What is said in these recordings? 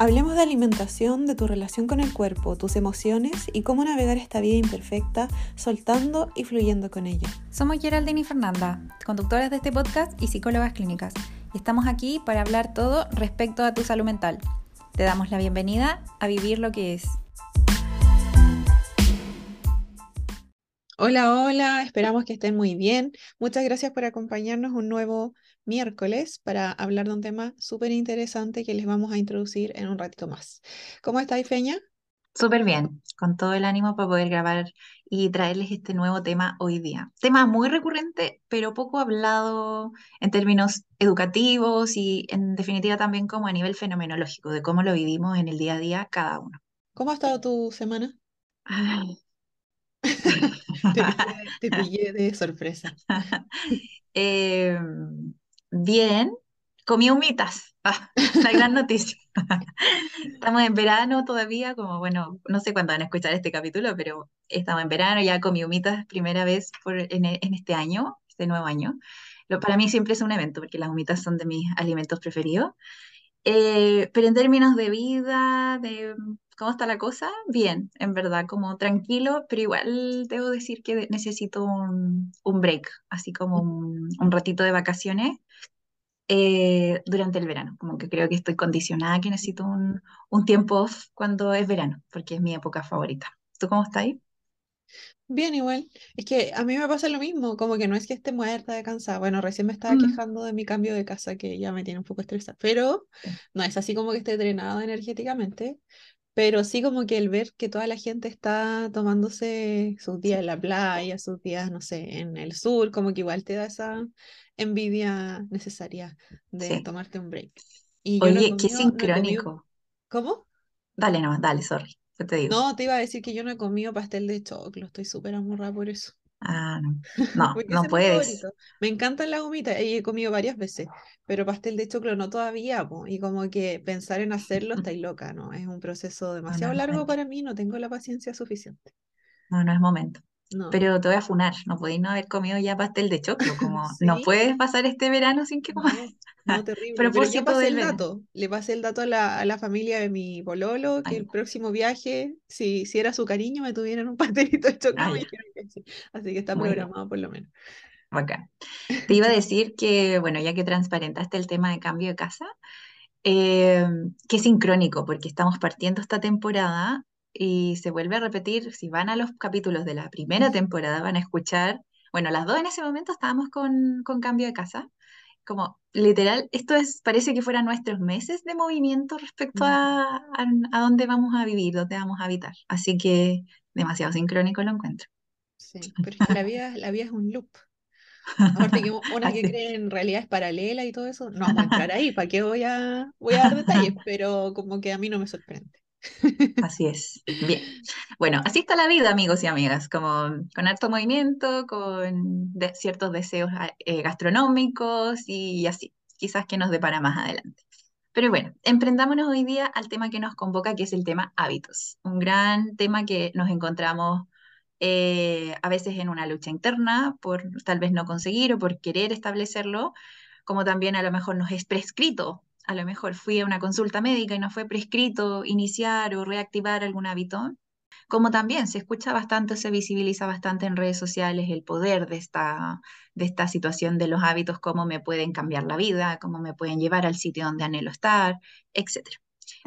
Hablemos de alimentación, de tu relación con el cuerpo, tus emociones y cómo navegar esta vida imperfecta, soltando y fluyendo con ella. Somos Geraldine y Fernanda, conductoras de este podcast y psicólogas clínicas, y estamos aquí para hablar todo respecto a tu salud mental. Te damos la bienvenida a Vivir lo que es. Hola, hola, esperamos que estén muy bien. Muchas gracias por acompañarnos un nuevo miércoles para hablar de un tema súper interesante que les vamos a introducir en un ratito más. ¿Cómo estáis, Feña? Súper bien, con todo el ánimo para poder grabar y traerles este nuevo tema hoy día. Tema muy recurrente, pero poco hablado en términos educativos y en definitiva también como a nivel fenomenológico, de cómo lo vivimos en el día a día cada uno. ¿Cómo ha estado tu semana? Ay, Te pillé, de sorpresa. Eh, bien, comí humitas. Ah, la gran noticia. Estamos en verano todavía, como bueno, no sé cuándo van a escuchar este capítulo, pero estamos en verano, ya comí humitas primera vez por, en, en este año, este nuevo año. Lo, para mí siempre es un evento, porque las humitas son de mis alimentos preferidos. Eh, pero en términos de vida, de cómo está la cosa, bien, en verdad, como tranquilo, pero igual debo decir que necesito un, un break, así como un, un ratito de vacaciones eh, durante el verano. Como que creo que estoy condicionada, que necesito un, un tiempo off cuando es verano, porque es mi época favorita. ¿Tú cómo estás ahí? Bien, igual. Es que a mí me pasa lo mismo, como que no es que esté muerta de cansada. Bueno, recién me estaba Mm, quejando de mi cambio de casa, que ya me tiene un poco estresada, pero no es así como que esté drenada energéticamente, pero sí como que el ver que toda la gente está tomándose sus días en la playa, sus días, no sé, en el sur, como que igual te da esa envidia necesaria de sí. tomarte un break. Y no Oye, qué no sincrónico. ¿cómo? Dale nomás, dale, sorry. ¿Qué te digo? No, te iba a decir que yo no he comido pastel de choclo, estoy súper amorrada por eso. Ah, no. No, puedes. Me encantan las gomitas y he comido varias veces, pero pastel de choclo no todavía, po, Y como que pensar en hacerlo estáis loca, ¿no? Es un proceso No, no demasiado largo para mí, no tengo la paciencia suficiente. No, no es momento. No. Pero te voy a funar. No podéis no haber comido ya pastel de choclo. Como no puedes pasar este verano sin que comas. no, no, terrible. Pero ya Propósito pasé el verano. dato. Le pasé el dato a la, a la familia de mi pololo que Ay, el próximo viaje, si, si era su cariño, me tuvieran un pastelito de choclo, ah, me que sí. Así que está programado por lo menos. Bacán. Te iba a decir que, bueno, ya que transparentaste el tema de cambio de casa, eh, que es sincrónico, porque estamos partiendo esta temporada y se vuelve a repetir. Si van a los capítulos de la primera temporada, van a escuchar, bueno, las dos en ese momento estábamos con, con cambio de casa. Como literal, esto es, parece que fueran nuestros meses de movimiento respecto a, a, a dónde vamos a vivir, dónde vamos a habitar. Así que demasiado sincrónico lo encuentro. Sí, pero es que la vida, la vida es un loop. Aparte que una que cree en realidades paralelas y todo eso, no vamos a entrar ahí, ¿para qué voy a, voy a dar detalles? Pero como que a mí no me sorprende. Así es. Bien. Bueno, así está la vida, amigos y amigas, como con harto movimiento, con ciertos deseos ah, eh, gastronómicos y así, quizás que nos depara más adelante. Pero bueno, emprendámonos hoy día al tema que nos convoca, que es el tema hábitos. Un gran tema que nos encontramos eh, a veces en una lucha interna por tal vez no conseguir o por querer establecerlo, como también a lo mejor nos es prescrito. A lo mejor fui a una consulta médica y nos fue prescrito iniciar o reactivar algún hábito. Como también se escucha bastante, se visibiliza bastante en redes sociales el poder de esta, de esta situación de los hábitos, cómo me pueden cambiar la vida, cómo me pueden llevar al sitio donde anhelo estar, etcétera.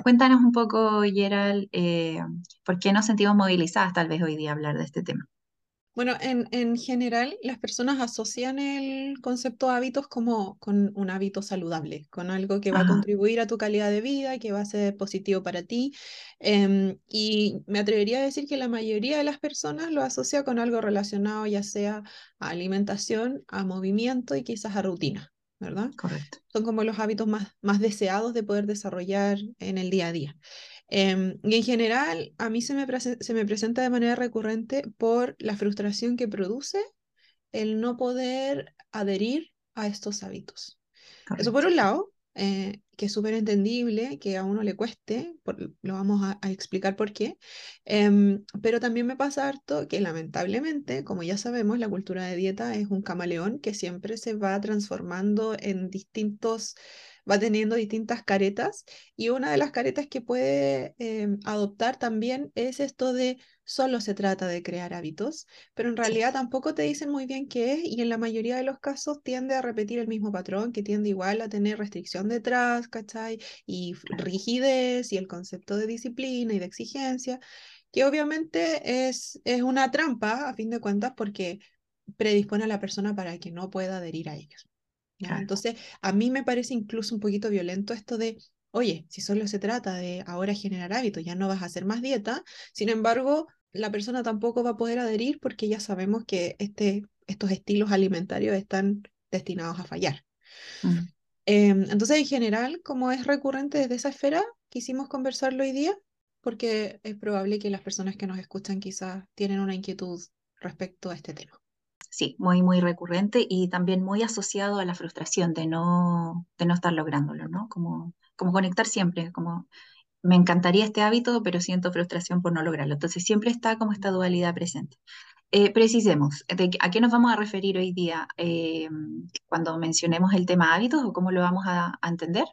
Cuéntanos un poco, Gerald, eh, por qué nos sentimos movilizadas tal vez hoy día a hablar de este tema. Bueno, en, en general, las personas asocian el concepto de hábitos como con un hábito saludable, con algo que va a contribuir a tu calidad de vida, que va a ser positivo para ti. Em, y me atrevería a decir que la mayoría de las personas lo asocia con algo relacionado ya sea a alimentación, a movimiento y quizás a rutina, ¿verdad? correcto. Son como los hábitos más, más deseados de poder desarrollar en el día a día. Em, y en general, a mí se me, se me presenta de manera recurrente por la frustración que produce el no poder adherir a estos hábitos. Eso por Correcto. un lado, eh, que es súper entendible que a uno le cueste, por- lo vamos a, a explicar por qué, Em, pero también me pasa harto que lamentablemente, como ya sabemos, la cultura de dieta es un camaleón que siempre se va transformando en distintos va teniendo distintas caretas y una de las caretas que puede em, adoptar también es esto de solo se trata de crear hábitos, pero en realidad tampoco te dicen muy bien qué es y en la mayoría de los casos tiende a repetir el mismo patrón, que tiende igual a tener restricción detrás, ¿cachai? Y rigidez y el concepto de disciplina y de exigencia, que obviamente es, es una trampa a fin de cuentas porque predispone a la persona para que no pueda adherir a ellos. Entonces, a mí me parece incluso un poquito violento esto de, oye, si solo se trata de ahora generar hábitos, ya no vas a hacer más dieta, sin embargo, la persona tampoco va a poder adherir porque ya sabemos que este, estos estilos alimentarios están destinados a fallar. Em, entonces, en general, como es recurrente desde esa esfera, quisimos conversarlo hoy día porque es probable que las personas que nos escuchan quizás tienen una inquietud respecto a este tema sí, muy, muy recurrente y también muy asociado a la frustración de no, de no estar lográndolo, ¿no? Como, como conectar siempre, como me encantaría este hábito, pero siento frustración por no lograrlo. Entonces siempre está como esta dualidad presente. Eh, precisemos, ¿a qué nos vamos a referir hoy día eh, cuando mencionemos el tema hábitos o cómo lo vamos a, a entender?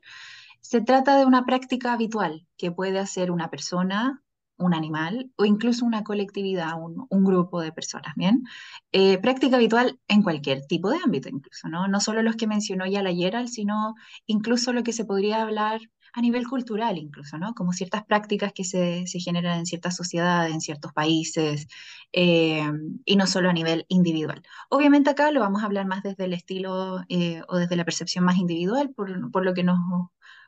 Se trata de una práctica habitual que puede hacer una persona, un animal o incluso una colectividad, un, un grupo de personas, ¿bien? Eh, práctica habitual en cualquier tipo de ámbito incluso, ¿no? No solo los que mencionó ya la Gerald, sino incluso lo que se podría hablar a nivel cultural incluso, ¿no? Como ciertas prácticas que se, se generan en ciertas sociedades, en ciertos países, eh, y no solo a nivel individual. Obviamente acá lo vamos a hablar más desde el estilo eh, o desde la percepción más individual, por, por lo que nos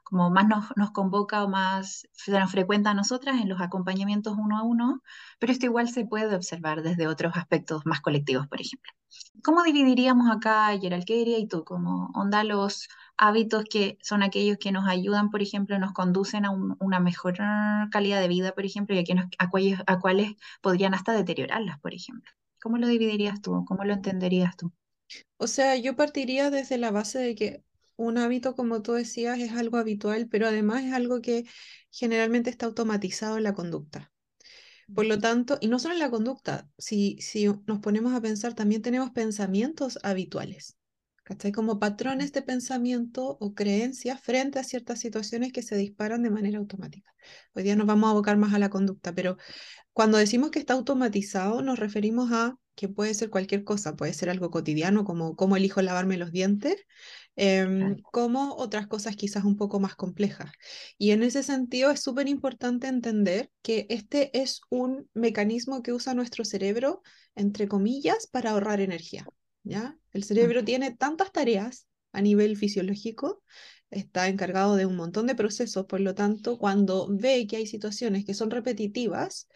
como más nos, nos, convoca o más se nos frecuenta a nosotras en los acompañamientos uno a uno, pero esto igual se puede observar desde otros aspectos más colectivos, por ejemplo. ¿Cómo dividiríamos acá, Gerald, qué dirías tú? Como onda los hábitos que son aquellos que nos ayudan, por ejemplo, nos conducen a una mejor calidad de vida, por ejemplo, y a, nos, a, cuales, a cuáles podrían hasta deteriorarlas, por ejemplo. ¿Cómo lo dividirías tú? ¿Cómo lo entenderías tú? O sea, yo partiría desde la base de que un hábito, como tú decías, es algo habitual, pero además es algo que generalmente está automatizado en la conducta. Por lo tanto, y no solo en la conducta, si, si nos ponemos a pensar, también tenemos pensamientos habituales, ¿cachai? Como patrones de pensamiento o creencias frente a ciertas situaciones que se disparan de manera automática. Hoy día nos vamos a abocar más a la conducta, pero cuando decimos que está automatizado, nos referimos a que puede ser cualquier cosa, puede ser algo cotidiano, como cómo elijo lavarme los dientes, Em, como otras cosas quizás un poco más complejas. Y en ese sentido es súper importante entender que este es un mecanismo que usa nuestro cerebro, entre comillas, para ahorrar energía. ¿ya? El cerebro tiene tantas tareas a nivel fisiológico, está encargado de un montón de procesos, por lo tanto, cuando ve que hay situaciones que son repetitivas,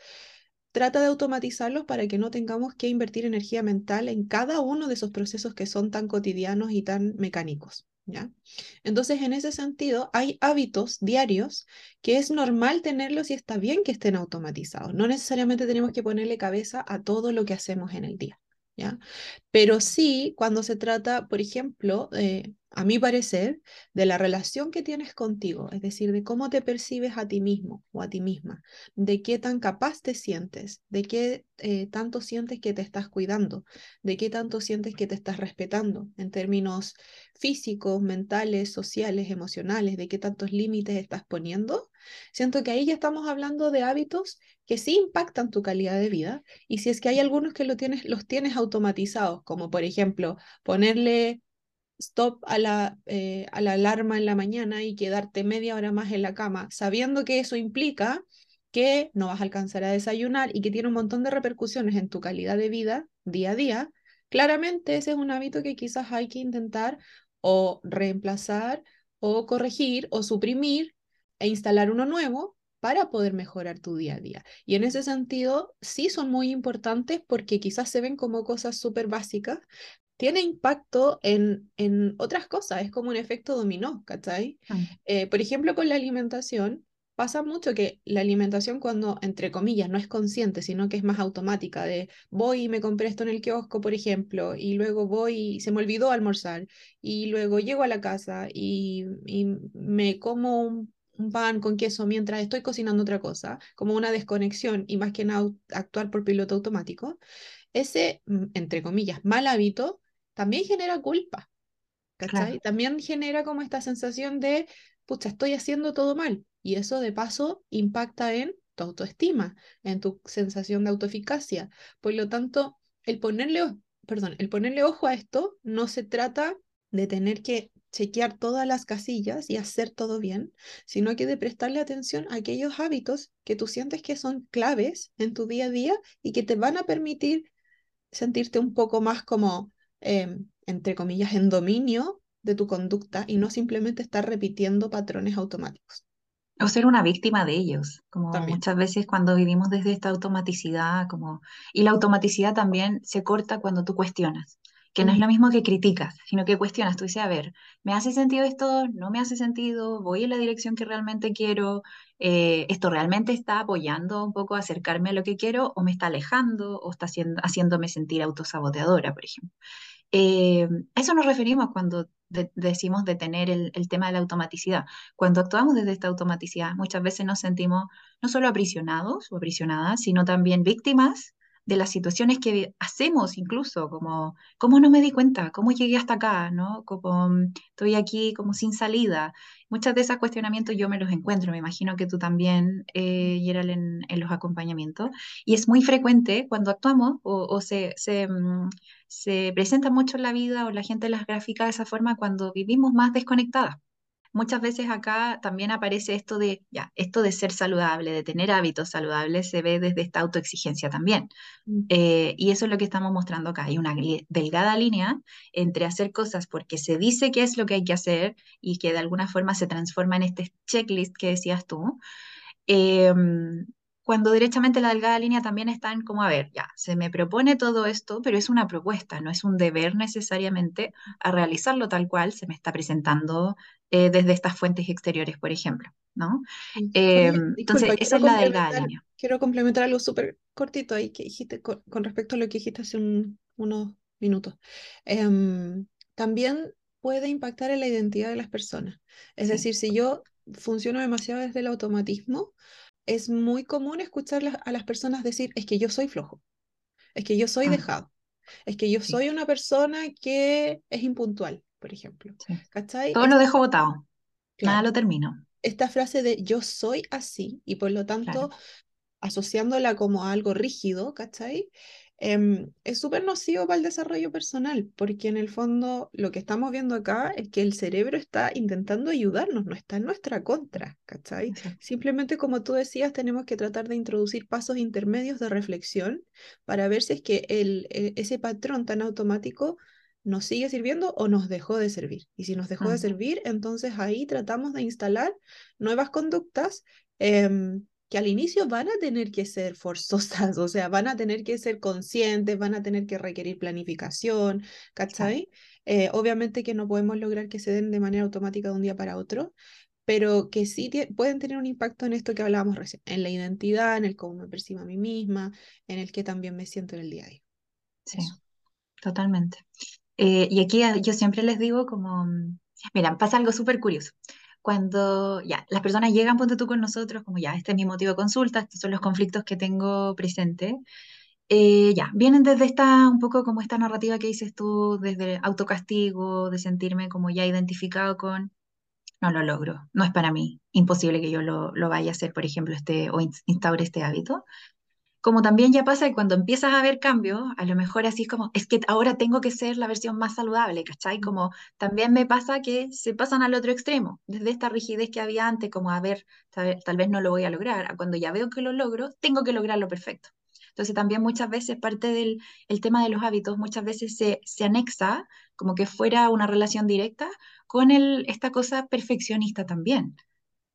trata de automatizarlos para que no tengamos que invertir energía mental en cada uno de esos procesos que son tan cotidianos y tan mecánicos. ¿Ya? Entonces, en ese sentido, hay hábitos diarios que es normal tenerlos y está bien que estén automatizados. No necesariamente tenemos que ponerle cabeza a todo lo que hacemos en el día. ¿ya? Pero sí, cuando se trata, por ejemplo, eh, a mi parecer, de la relación que tienes contigo, es decir, de cómo te percibes a ti mismo o a ti misma, de qué tan capaz te sientes, de qué eh, tanto sientes que te estás cuidando, de qué tanto sientes que te estás respetando en términos físicos, mentales, sociales, emocionales, de qué tantos límites estás poniendo. Siento que ahí ya estamos hablando de hábitos que sí impactan tu calidad de vida y si es que hay algunos que los tienes automatizados, como por ejemplo ponerle stop a la, eh, a la alarma en la mañana y quedarte media hora más en la cama, sabiendo que eso implica que no vas a alcanzar a desayunar y que tiene un montón de repercusiones en tu calidad de vida día a día, claramente ese es un hábito que quizás hay que intentar o reemplazar o corregir o suprimir e instalar uno nuevo para poder mejorar tu día a día. Y en ese sentido, sí son muy importantes porque quizás se ven como cosas súper básicas, tiene impacto en, en otras cosas, es como un efecto dominó, ¿cachai? Mm. Eh, por ejemplo, con la alimentación, pasa mucho que la alimentación cuando, entre comillas, no es consciente, sino que es más automática, de voy y me compré esto en el kiosco, por ejemplo, y luego voy y se me olvidó almorzar, y luego llego a la casa y, y me como un, un, pan con queso mientras estoy cocinando otra cosa, como una desconexión y más que nada actuar por piloto automático, ese, mm, entre comillas, mal hábito también genera culpa. ¿cachai? También genera como esta sensación de, pucha, estoy haciendo todo mal. Y eso de paso impacta en tu autoestima, en tu sensación de autoeficacia. Por lo tanto, el ponerle, perdón, el ponerle ojo a esto no se trata de tener que chequear todas las casillas y hacer todo bien, sino que de prestarle atención a aquellos hábitos que tú sientes que son claves en tu día a día y que te van a permitir sentirte un poco más como, em, entre comillas, en dominio de tu conducta y no simplemente estar repitiendo patrones automáticos. O ser una víctima de ellos, como muchas veces cuando vivimos desde esta automaticidad, como... y la automaticidad también se corta cuando tú cuestionas que no es lo mismo que criticas, sino que cuestionas, tú dices, a ver, ¿me hace sentido esto? ¿No me hace sentido? ¿Voy en la dirección que realmente quiero? Eh, ¿Esto realmente está apoyando un poco a acercarme a lo que quiero o me está alejando o está haciendo, haciéndome sentir autosaboteadora, por ejemplo? Eh, a eso nos referimos cuando decimos detener el, el, tema de la automaticidad. Cuando actuamos desde esta automaticidad, muchas veces nos sentimos no solo aprisionados o aprisionadas, sino también víctimas de las situaciones que hacemos incluso, como cómo no me di cuenta, cómo llegué hasta acá, ¿no? Como mm, estoy aquí como sin salida. Muchos de esos cuestionamientos yo me los encuentro, me imagino que tú también, eh, Gerald, en, en, los acompañamientos. Y es muy frecuente cuando actuamos o, se, se, mm, se presenta mucho en la vida o la gente las grafica de esa forma cuando vivimos más desconectadas muchas veces acá también aparece esto de, ya, esto de ser saludable, de tener hábitos saludables, se ve desde esta autoexigencia también. Mm. Eh, y eso es lo que estamos mostrando acá. Hay una delgada línea entre hacer cosas porque se dice que es lo que hay que hacer y que de alguna forma se transforma en este checklist que decías tú. Em, cuando derechamente la delgada línea también están como, a ver, ya, se me propone todo esto, pero es una propuesta, no es un deber necesariamente a realizarlo tal cual se me está presentando eh, desde estas fuentes exteriores, por ejemplo, ¿no? Eh, entonces, esa es la delgada línea. Quiero complementar algo súper cortito ahí que dijiste con, respecto a lo que dijiste hace unos minutos. Em, también puede impactar en la identidad de las personas. Es decir, si yo funciono demasiado desde el automatismo, es muy común escuchar a las personas decir, es que yo soy flojo, es que yo soy ah. dejado, es que yo soy una persona que es impuntual, por ejemplo. Todo lo dejo votado, nada lo termino. Esta frase de yo soy así y por lo tanto asociándola como a algo rígido, ¿cachai? Em, es súper nocivo para el desarrollo personal, porque en el fondo lo que estamos viendo acá es que el cerebro está intentando ayudarnos, no está en nuestra contra, ¿cachai? Simplemente como tú decías, tenemos que tratar de introducir pasos intermedios de reflexión para ver si es que el, e, ese patrón tan automático nos sigue sirviendo o nos dejó de servir. Y si nos dejó de servir, entonces ahí tratamos de instalar nuevas conductas. Em, que al inicio van a tener que ser forzosas, o sea, van a tener que ser conscientes, van a tener que requerir planificación, ¿cachai? Eh, obviamente que no podemos lograr que se den de manera automática de un día para otro, pero que sí pueden tener un impacto en esto que hablábamos recién, en la identidad, en el cómo me percibo a mí misma, en el que también me siento en el día a día. Sí, totalmente. Eh, y aquí yo siempre les digo como, mira, pasa algo súper curioso cuando ya las personas llegan, ponte tú con nosotros, como ya, este es mi motivo de consulta, estos son los conflictos que tengo presente, eh, ya, vienen desde esta, un poco como esta narrativa que dices tú, desde autocastigo, de sentirme como ya identificado con, no lo logro, no es para mí, imposible que yo lo, lo vaya a hacer, por ejemplo, este, o instaure este hábito como también ya pasa que cuando empiezas a ver cambios, a lo mejor así es como, es que ahora tengo que ser la versión más saludable, ¿cachai? Como también me pasa que se pasan al otro extremo, desde esta rigidez que había antes, como a ver, tal vez no lo voy a lograr, a cuando ya veo que lo logro, tengo que lograrlo perfecto. Entonces también muchas veces parte del el tema de los hábitos, muchas veces se, se anexa como que fuera una relación directa con el, esta cosa perfeccionista también,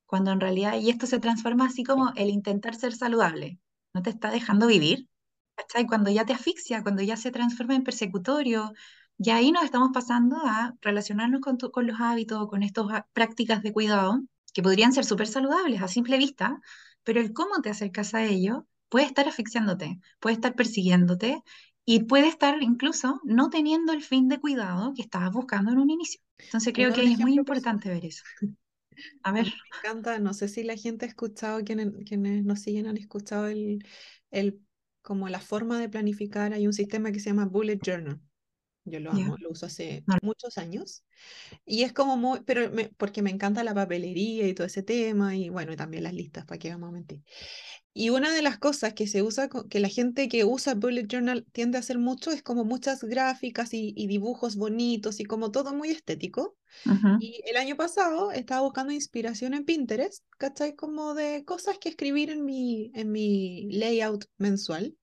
cuando en realidad, y esto se transforma así como el intentar ser saludable, no te está dejando vivir, ¿cachai? Cuando ya te asfixia, cuando ya se transforma en persecutorio, y ahí nos estamos pasando a relacionarnos con, con los hábitos, con estas prácticas de cuidado, que podrían ser súper saludables a simple vista, pero el cómo te acercas a ello puede estar asfixiándote, puede estar persiguiéndote y puede estar incluso no teniendo el fin de cuidado que estabas buscando en un inicio. Entonces creo que es muy importante ver eso. A ver. Me encanta, no sé si la gente ha escuchado, quienes, quienes nos siguen han escuchado el, el, como la forma de planificar. Hay un sistema que se llama Bullet Journal. Yo lo amo, lo uso hace muchos años. Y es como muy, pero me- porque me encanta la papelería y todo ese tema, y bueno, y también las listas, para qué vamos a mentir. Y una de las cosas que se usa, que la gente que usa Bullet Journal tiende a hacer mucho, es como muchas gráficas y, y dibujos bonitos y como todo muy estético. Ujú, Y el año pasado estaba buscando inspiración en Pinterest, ¿cachai? Como de cosas que escribir en mi, en mi layout mensual.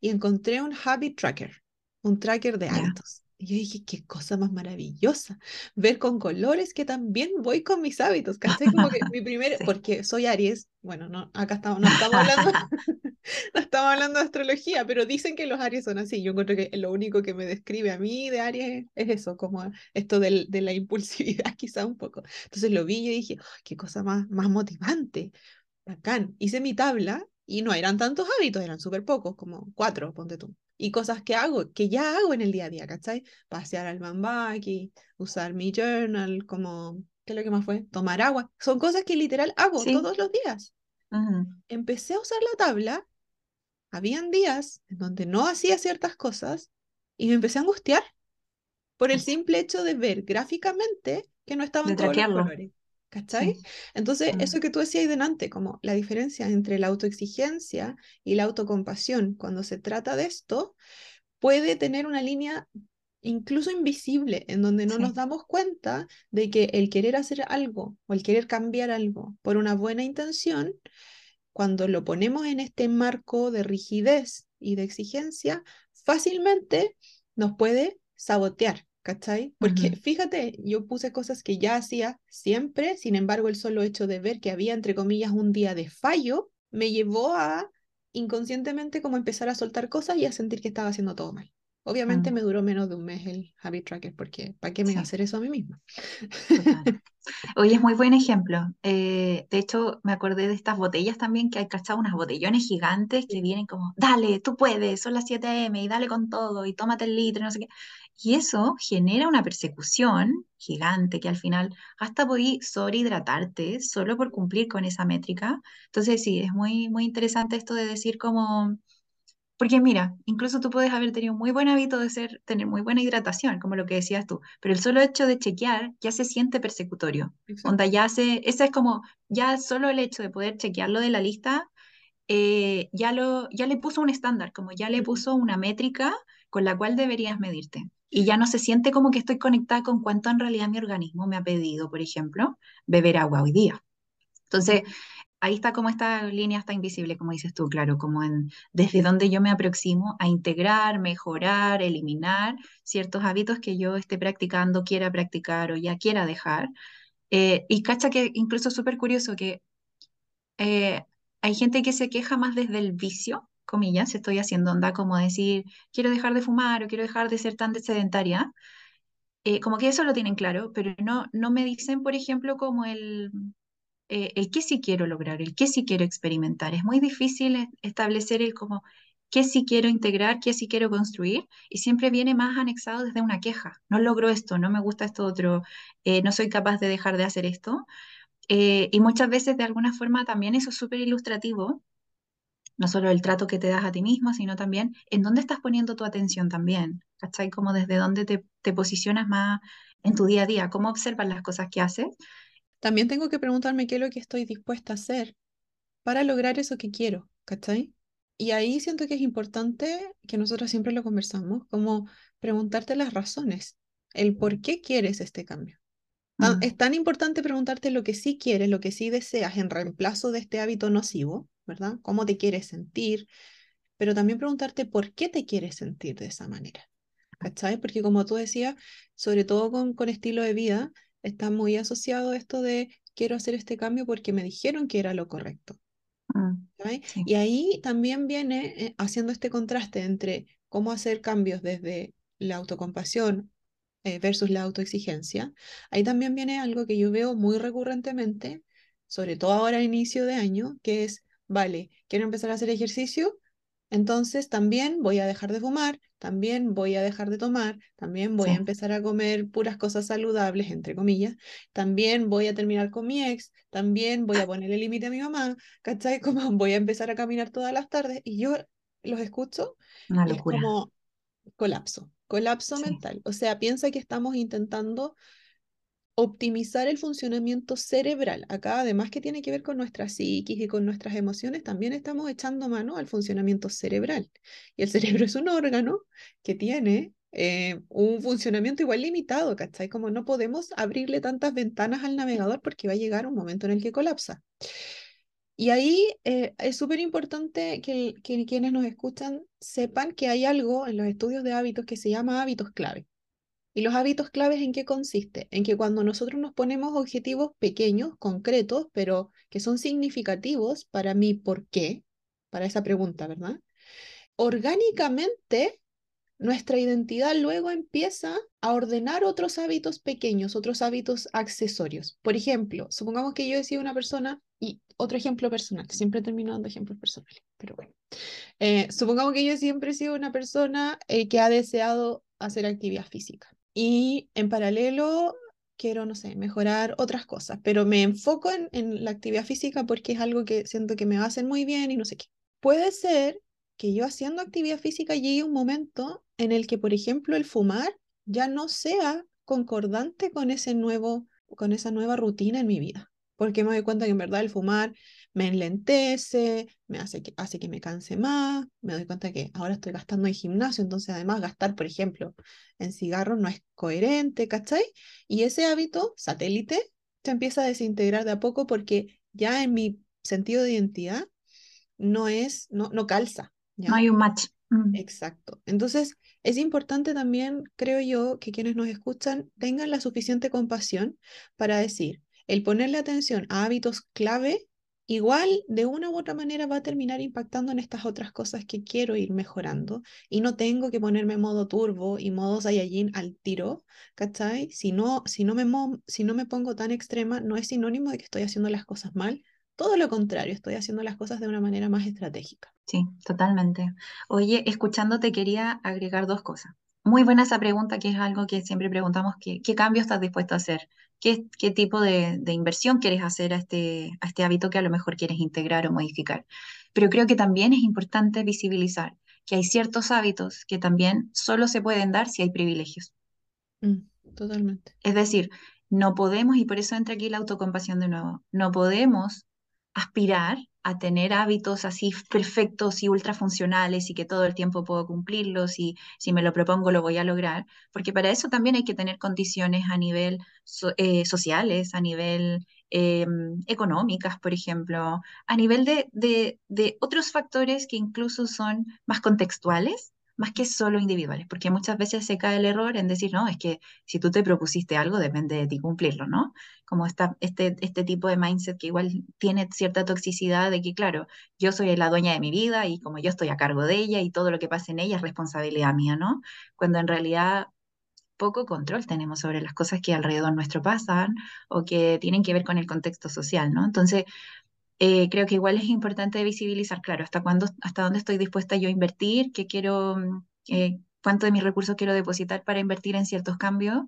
Y encontré un habit tracker, un tracker de hábitos. Y yo dije, qué cosa más maravillosa, ver con colores que también voy con mis hábitos, ¿cachai? Como que mi primer, Sí. porque soy Aries, bueno, no, acá estamos, no estamos hablando, no estamos hablando de astrología, pero dicen que los Aries son así. Yo encuentro que lo único que me describe a mí de Aries es eso, como esto del- de la impulsividad quizá un poco. Entonces lo vi y yo dije, "Ay, qué cosa más, más motivante, bacán. Hice mi tabla y no eran tantos hábitos, eran súper pocos, como cuatro, ponte tú. Y cosas que hago, que ya hago en el día a día, ¿cachai? Pasear al Mambaki, usar mi journal, como, ¿qué es lo que más fue? Tomar agua. Son cosas que literal hago Sí. todos los días. Empecé a usar la tabla, habían días en donde no hacía ciertas cosas y me empecé a angustiar por el simple hecho de ver gráficamente que no estaban De todos los colores. ¿Cachai? Entonces, Mm. eso que tú decías ahí delante, como la diferencia entre la autoexigencia y la autocompasión cuando se trata de esto, puede tener una línea incluso invisible, en donde no Sí. nos damos cuenta de que el querer hacer algo o el querer cambiar algo por una buena intención, cuando lo ponemos en este marco de rigidez y de exigencia, fácilmente nos puede sabotear, ¿cachai? Porque fíjate, yo puse cosas que ya hacía siempre, sin embargo, el solo hecho de ver que había, entre comillas, un día de fallo, me llevó a inconscientemente como empezar a soltar cosas y a sentir que estaba haciendo todo mal. Obviamente Mm. me duró menos de un mes el habit tracker, porque ¿para qué me a Sí. hacer eso a mí misma? Total. Oye, es muy buen ejemplo. Eh, de hecho, me acordé de estas botellas también, que hay, ¿cachado? Unas botellones gigantes que vienen como, dale, tú puedes, son las 7 m y dale con todo y tómate el litro, y no sé qué. Y eso genera una persecución gigante que al final hasta podí sobrehidratarte solo por cumplir con esa métrica. Entonces, sí, es muy, muy interesante esto de decir como porque mira, incluso tú puedes haber tenido muy buen hábito de ser, tener muy buena hidratación, como lo que decías tú, pero el solo hecho de chequear ya se siente persecutorio. Exacto. Onda, ya se, ese es como, ya solo el hecho de poder chequearlo de la lista, eh, ya, lo, ya le puso un estándar, como ya le puso una métrica con la cual deberías medirte. Y ya no se siente como que estoy conectada con cuánto en realidad mi organismo me ha pedido, por ejemplo, beber agua hoy día. Entonces, ahí está como esta línea está invisible, como dices tú, claro, como en desde donde yo me aproximo a integrar, mejorar, eliminar ciertos hábitos que yo esté practicando, quiera practicar o ya quiera dejar. Eh, y cacha que incluso súper curioso que eh, hay gente que se queja más desde el vicio, comillas, estoy haciendo onda como decir, quiero dejar de fumar o quiero dejar de ser tan sedentaria. Eh, como que eso lo tienen claro, pero no, no me dicen, por ejemplo, como el, eh, el qué sí quiero lograr, el qué sí quiero experimentar. Es muy difícil es- establecer el como qué sí quiero integrar, qué sí quiero construir, y siempre viene más anexado desde una queja. No logro esto, no me gusta esto otro, eh, no soy capaz de dejar de hacer esto. Eh, y muchas veces de alguna forma también eso es súper ilustrativo, no solo el trato que te das a ti mismo, sino también en dónde estás poniendo tu atención también, ¿cachai? Como desde dónde te, te posicionas más en tu día a día, cómo observas las cosas que haces. También tengo que preguntarme qué es lo que estoy dispuesta a hacer para lograr eso que quiero, ¿cachai? Y ahí siento que es importante que nosotros siempre lo conversamos, como preguntarte las razones, el por qué quieres este cambio. Tan- Mm, es tan importante preguntarte lo que sí quieres, lo que sí deseas en reemplazo de este hábito nocivo, ¿verdad? ¿Cómo te quieres sentir? Pero también preguntarte por qué te quieres sentir de esa manera, ¿cachai? Porque como tú decías, sobre todo con, con estilo de vida, está muy asociado esto de quiero hacer este cambio porque me dijeron que era lo correcto. mm, ¿cachai? sí. Y ahí también viene eh, haciendo este contraste entre cómo hacer cambios desde la autocompasión eh, versus la autoexigencia. Ahí también viene algo que yo veo muy recurrentemente, sobre todo ahora a inicio de año, que es, vale, quiero empezar a hacer ejercicio, entonces también voy a dejar de fumar, también voy a dejar de tomar, también voy a empezar a comer puras cosas saludables, entre comillas, también voy a terminar con mi ex, también voy a ponerle límite a mi mamá, ¿cachai? Como voy a empezar a caminar todas las tardes y yo los escucho Una y es locura. como colapso. colapso mental. O sea, piensa que estamos intentando optimizar el funcionamiento cerebral. Acá, además que tiene que ver con nuestra psiquis y con nuestras emociones, también estamos echando mano al funcionamiento cerebral. Y el cerebro es un órgano que tiene eh, un funcionamiento igual limitado, ¿cachai? Como no podemos abrirle tantas ventanas al navegador porque va a llegar un momento en el que colapsa. Y ahí eh, es súper importante que, que quienes nos escuchan sepan que hay algo en los estudios de hábitos que se llama hábitos clave. ¿Y los hábitos claves en qué consiste? En que cuando nosotros nos ponemos objetivos pequeños, concretos, pero que son significativos para mí, ¿por qué? Para esa pregunta, ¿verdad? Orgánicamente, nuestra identidad luego empieza a ordenar otros hábitos pequeños, otros hábitos accesorios. Por ejemplo, supongamos que yo he sido una persona, y otro ejemplo personal, siempre termino dando ejemplos personales, pero bueno. Eh, supongamos que yo siempre he sido una persona eh, que ha deseado hacer actividad física y en paralelo quiero, no sé, mejorar otras cosas, pero me enfoco en, en la actividad física porque es algo que siento que me va a hacer muy bien y no sé qué. Puede ser que yo haciendo actividad física llegue un momento en el que, por ejemplo, el fumar ya no sea concordante con ese nuevo, con esa nueva rutina en mi vida, porque me doy cuenta que en verdad el fumar me enlentece, me hace que, hace que me canse más, me doy cuenta que ahora estoy gastando en gimnasio, entonces además gastar, por ejemplo, en cigarros no es coherente, ¿cachai? Y ese hábito satélite se empieza a desintegrar de a poco porque ya en mi sentido de identidad no es, no, no calza. No hay un match. Mm. Exacto. Entonces, es importante también, creo yo, que quienes nos escuchan tengan la suficiente compasión para decir, el ponerle atención a hábitos clave igual de una u otra manera va a terminar impactando en estas otras cosas que quiero ir mejorando y no tengo que ponerme modo turbo y modo Saiyajin al tiro, ¿cachai? Si no, si no, me, si no me pongo tan extrema, no es sinónimo de que estoy haciendo las cosas mal, todo lo contrario, estoy haciendo las cosas de una manera más estratégica. Sí, totalmente. Oye, escuchándote quería agregar dos cosas. Muy buena esa pregunta, que es algo que siempre preguntamos, ¿qué, qué cambio estás dispuesto a hacer? Qué, qué tipo de, de, inversión quieres hacer a este, a este hábito que a lo mejor quieres integrar o modificar. Pero creo que también es importante visibilizar que hay ciertos hábitos que también solo se pueden dar si hay privilegios. Mm, totalmente. Es decir, no podemos, y por eso entra aquí la autocompasión de nuevo, no podemos aspirar a tener hábitos así perfectos y ultra funcionales y que todo el tiempo puedo cumplirlos y si me lo propongo lo voy a lograr, porque para eso también hay que tener condiciones a nivel eh, sociales, a nivel eh, económicas, por ejemplo, a nivel de, de otros factores que incluso son más contextuales más que solo individuales, porque muchas veces se cae el error en decir, no, es que si tú te propusiste algo, depende de ti cumplirlo, ¿no? Como esta, este, este tipo de mindset que igual tiene cierta toxicidad de que, claro, yo soy la dueña de mi vida y como yo estoy a cargo de ella y todo lo que pasa en ella es responsabilidad mía, ¿no? Cuando en realidad poco control tenemos sobre las cosas que alrededor nuestro pasan o que tienen que ver con el contexto social, ¿no? Entonces, eh, creo que igual es importante visibilizar, claro, hasta cuándo, hasta dónde estoy dispuesta yo a invertir, qué quiero, mm, eh, cuánto de mis recursos quiero depositar para invertir en ciertos cambios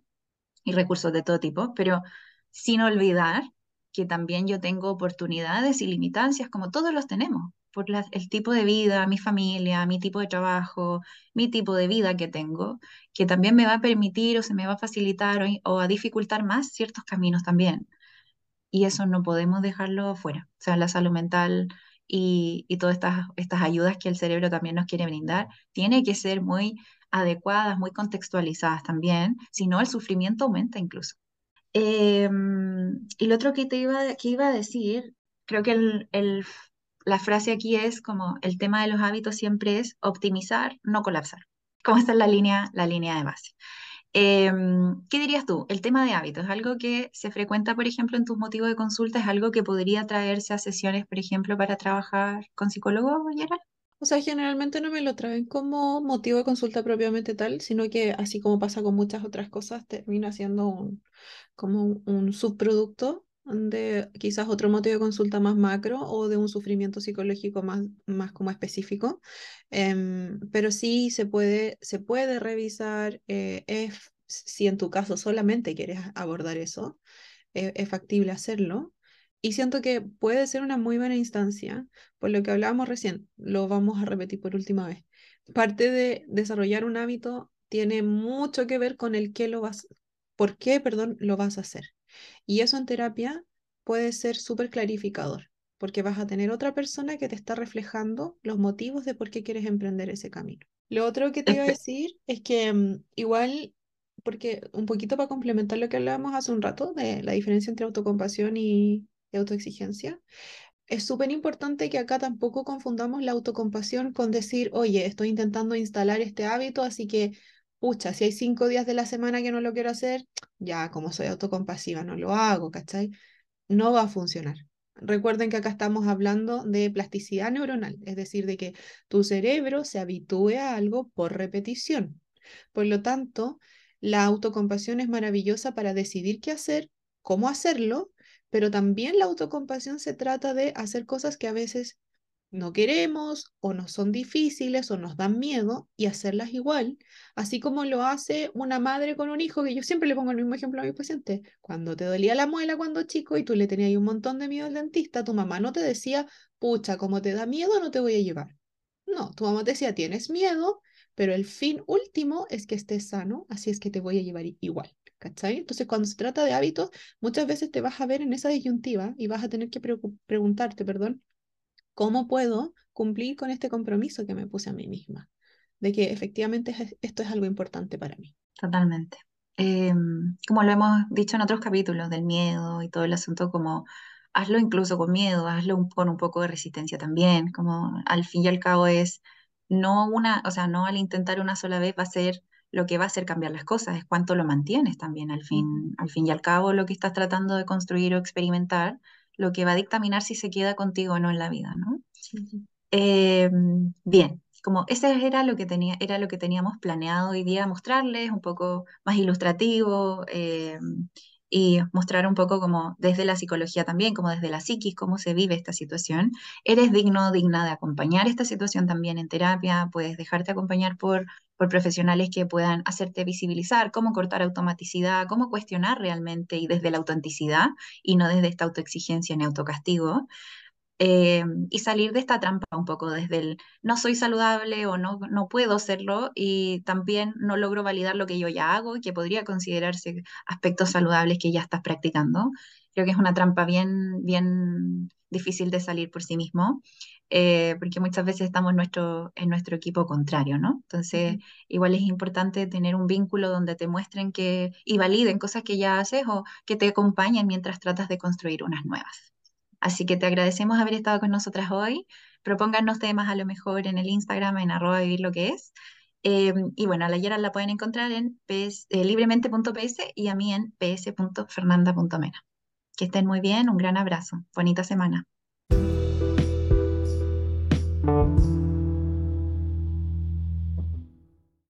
y recursos de todo tipo, pero sin olvidar que también yo tengo oportunidades y limitancias, como todos los tenemos, por el tipo de vida, mi familia, mi tipo de trabajo, mi tipo de vida que tengo, que también me va a permitir o se me va a facilitar o a dificultar más ciertos caminos también y eso no podemos dejarlo fuera. O sea, la salud mental y, y todas estas, estas ayudas que el cerebro también nos quiere brindar, tiene que ser muy adecuadas, muy contextualizadas también, si no el sufrimiento aumenta incluso. Em, y lo otro que te iba, que iba a decir, creo que el, el, la frase aquí es como el tema de los hábitos siempre es optimizar, no colapsar. Como esta es la línea, la línea de base. Em, ¿Qué dirías tú? El tema de hábitos, ¿es algo que se frecuenta, por ejemplo, en tus motivos de consulta? ¿Es algo que podría traerse a sesiones, por ejemplo, para trabajar con psicólogos, Gerald? O sea, generalmente no me lo traen como motivo de consulta propiamente tal, sino que así como pasa con muchas otras cosas, termina siendo como un subproducto de quizás otro motivo de consulta más macro o de un sufrimiento psicológico más, más como específico. Em, pero sí se puede, se puede revisar eh, si en tu caso solamente quieres abordar eso, eh, es factible hacerlo. Y siento que puede ser una muy buena instancia, por lo que hablábamos recién, lo vamos a repetir por última vez. Parte de desarrollar un hábito tiene mucho que ver con el qué lo vas, por qué, perdón, lo vas a hacer. Y eso en terapia puede ser súper clarificador, porque vas a tener otra persona que te está reflejando los motivos de por qué quieres emprender ese camino. Lo otro que te iba a decir es que mm, igual, porque un poquito para complementar lo que hablábamos hace un rato de la diferencia entre autocompasión y, y autoexigencia, es súper importante que acá tampoco confundamos la autocompasión con decir, oye, estoy intentando instalar este hábito, así que, pucha, si hay cinco días de la semana que no lo quiero hacer, ya como soy autocompasiva no lo hago, ¿cachai? No va a funcionar. Recuerden que acá estamos hablando de plasticidad neuronal, es decir, de que tu cerebro se habitúe a algo por repetición. Por lo tanto, la autocompasión es maravillosa para decidir qué hacer, cómo hacerlo pero también la autocompasión se trata de hacer cosas que a veces no queremos o nos son difíciles o nos dan miedo y hacerlas igual, así como lo hace una madre con un hijo, que yo siempre le pongo el mismo ejemplo a mi paciente. Cuando te dolía la muela cuando chico y tú le tenías un montón de miedo al dentista, tu mamá no te decía, pucha, como te da miedo, no te voy a llevar. No, tu mamá te decía, tienes miedo, pero el fin último es que estés sano, así es que te voy a llevar igual. ¿cachai? Entonces, cuando se trata de hábitos, muchas veces te vas a ver en esa disyuntiva y vas a tener que preguntarte, perdón, ¿cómo puedo cumplir con este compromiso que me puse a mí misma? De que efectivamente esto es algo importante para mí. Totalmente. Em, como lo hemos dicho en otros capítulos del miedo y todo el asunto, como hazlo incluso con miedo, hazlo con un poco de resistencia también, como al fin y al cabo es no una, o sea, no al intentar una sola vez va a ser lo que va a hacer cambiar las cosas, es cuánto lo mantienes también al fin, al fin y al cabo lo que estás tratando de construir o experimentar, lo que va a dictaminar si se queda contigo o no en la vida, ¿no? Eh, bien, como ese era lo que tenía, era lo que teníamos planeado hoy día mostrarles, un poco más ilustrativo, eh, y mostrar un poco como desde la psicología también, como desde la psiquis, cómo se vive esta situación. Eres digno, digna de acompañar esta situación también en terapia, puedes dejarte acompañar por, por profesionales que puedan hacerte visibilizar cómo cortar automaticidad, cómo cuestionar realmente y desde la autenticidad y no desde esta autoexigencia ni autocastigo. Eh, y salir de esta trampa un poco desde el no soy saludable o no, no puedo serlo y también no logro validar lo que yo ya hago y que podría considerarse aspectos saludables que ya estás practicando. Creo que es una trampa bien, bien difícil de salir por sí mismo. Eh, porque muchas veces estamos nuestro, en nuestro equipo contrario, ¿no? Entonces, igual es importante tener un vínculo donde te muestren que y validen cosas que ya haces o que te acompañen mientras tratas de construir unas nuevas. Así que te agradecemos haber estado con nosotras hoy. Propónganos temas a lo mejor en el Instagram, en arroba vivir lo que es. Eh, y bueno, a la Yera la pueden encontrar en ps, eh, libremente.ps y a mí en ps.fernanda.mena. Que estén muy bien, un gran abrazo. Bonita semana.